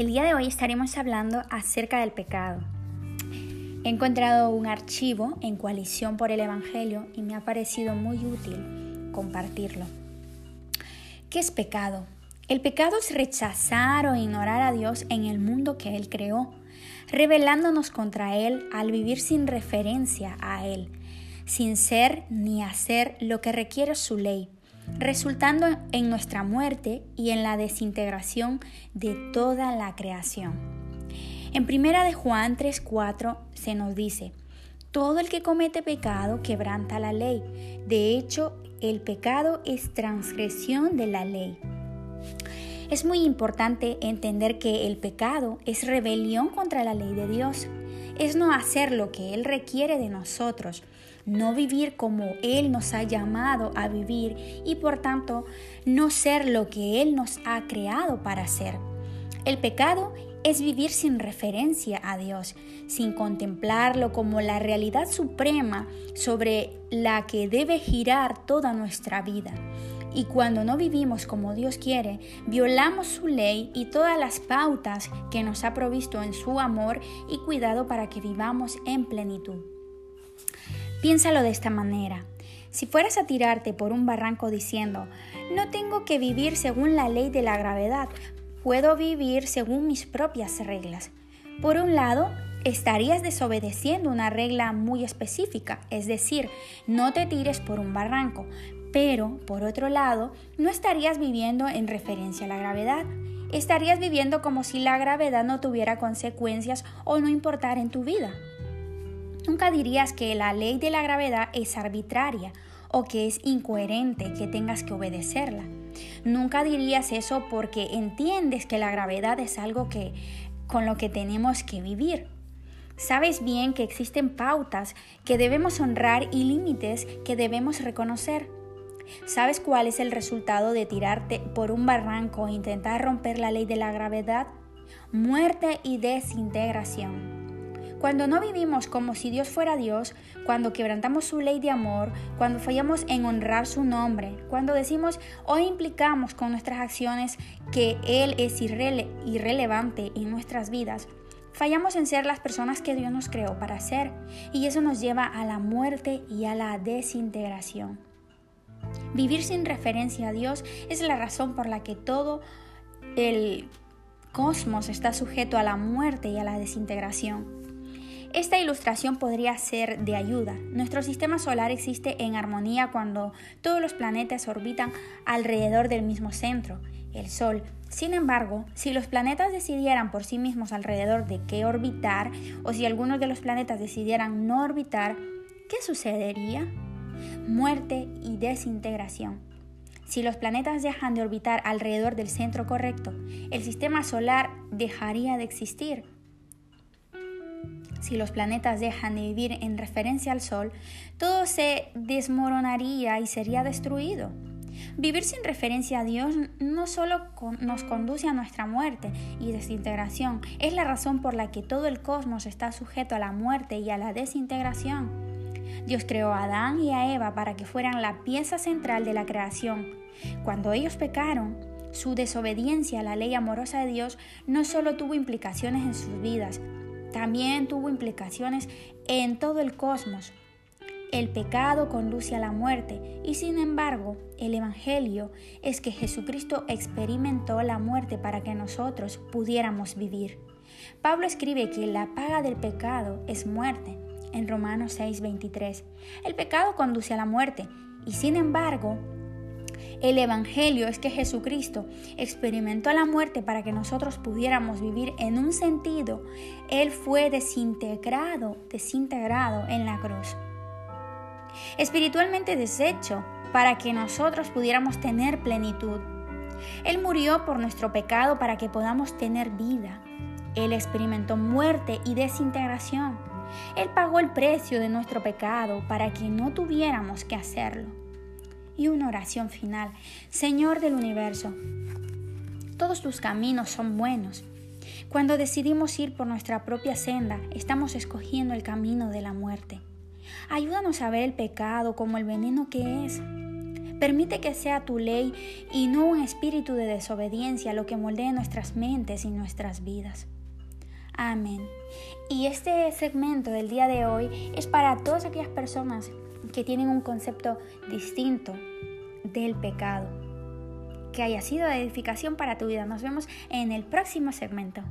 El día de hoy estaremos hablando acerca del pecado. He encontrado un archivo en coalición por el Evangelio y me ha parecido muy útil compartirlo. ¿Qué es pecado? El pecado es rechazar o ignorar a Dios en el mundo que Él creó, rebelándonos contra Él al vivir sin referencia a Él, sin ser ni hacer lo que requiere su ley resultando en nuestra muerte y en la desintegración de toda la creación. En primera de Juan 3:4 se nos dice: todo el que comete pecado quebranta la ley. De hecho, el pecado es transgresión de la ley. Es muy importante entender que el pecado es rebelión contra la ley de Dios. Es no hacer lo que Él requiere de nosotros, no vivir como Él nos ha llamado a vivir y por tanto no ser lo que Él nos ha creado para ser. El pecado es vivir sin referencia a Dios, sin contemplarlo como la realidad suprema sobre la que debe girar toda nuestra vida. Y cuando no vivimos como Dios quiere, violamos su ley y todas las pautas que nos ha provisto en su amor y cuidado para que vivamos en plenitud. Piénsalo de esta manera. Si fueras a tirarte por un barranco diciendo, no tengo que vivir según la ley de la gravedad, puedo vivir según mis propias reglas. Por un lado, estarías desobedeciendo una regla muy específica, es decir, no te tires por un barranco, pero por otro lado, no estarías viviendo en referencia a la gravedad. Estarías viviendo como si la gravedad no tuviera consecuencias o no importara en tu vida. Nunca dirías que la ley de la gravedad es arbitraria o que es incoherente que tengas que obedecerla. Nunca dirías eso porque entiendes que la gravedad es algo que con lo que tenemos que vivir. Sabes bien que existen pautas que debemos honrar y límites que debemos reconocer. ¿Sabes cuál es el resultado de tirarte por un barranco e intentar romper la ley de la gravedad? Muerte y desintegración. Cuando no vivimos como si Dios fuera Dios, cuando quebrantamos su ley de amor, cuando fallamos en honrar su nombre, cuando decimos o implicamos con nuestras acciones que Él es irrelevante en nuestras vidas, fallamos en ser las personas que Dios nos creó para ser y eso nos lleva a la muerte y a la desintegración. Vivir sin referencia a Dios es la razón por la que todo el cosmos está sujeto a la muerte y a la desintegración. Esta ilustración podría ser de ayuda. Nuestro sistema solar existe en armonía cuando todos los planetas orbitan alrededor del mismo centro, el Sol. Sin embargo, si los planetas decidieran por sí mismos alrededor de qué orbitar, o si algunos de los planetas decidieran no orbitar, ¿qué sucedería? Muerte y desintegración. Si los planetas dejan de orbitar alrededor del centro correcto, el sistema solar dejaría de existir si los planetas dejan de vivir en referencia al Sol, todo se desmoronaría y sería destruido. Vivir sin referencia a Dios no solo nos conduce a nuestra muerte y desintegración, es la razón por la que todo el cosmos está sujeto a la muerte y a la desintegración. Dios creó a Adán y a Eva para que fueran la pieza central de la creación. Cuando ellos pecaron, su desobediencia a la ley amorosa de Dios no solo tuvo implicaciones en sus vidas, también tuvo implicaciones en todo el cosmos. El pecado conduce a la muerte y sin embargo el Evangelio es que Jesucristo experimentó la muerte para que nosotros pudiéramos vivir. Pablo escribe que la paga del pecado es muerte en Romanos 6:23. El pecado conduce a la muerte y sin embargo el Evangelio es que Jesucristo experimentó la muerte para que nosotros pudiéramos vivir en un sentido. Él fue desintegrado, desintegrado en la cruz. Espiritualmente deshecho para que nosotros pudiéramos tener plenitud. Él murió por nuestro pecado para que podamos tener vida. Él experimentó muerte y desintegración. Él pagó el precio de nuestro pecado para que no tuviéramos que hacerlo y una oración final. Señor del universo, todos tus caminos son buenos. Cuando decidimos ir por nuestra propia senda, estamos escogiendo el camino de la muerte. Ayúdanos a ver el pecado como el veneno que es. Permite que sea tu ley y no un espíritu de desobediencia lo que moldee nuestras mentes y nuestras vidas. Amén. Y este segmento del día de hoy es para todas aquellas personas que tienen un concepto distinto del pecado. Que haya sido de edificación para tu vida. Nos vemos en el próximo segmento.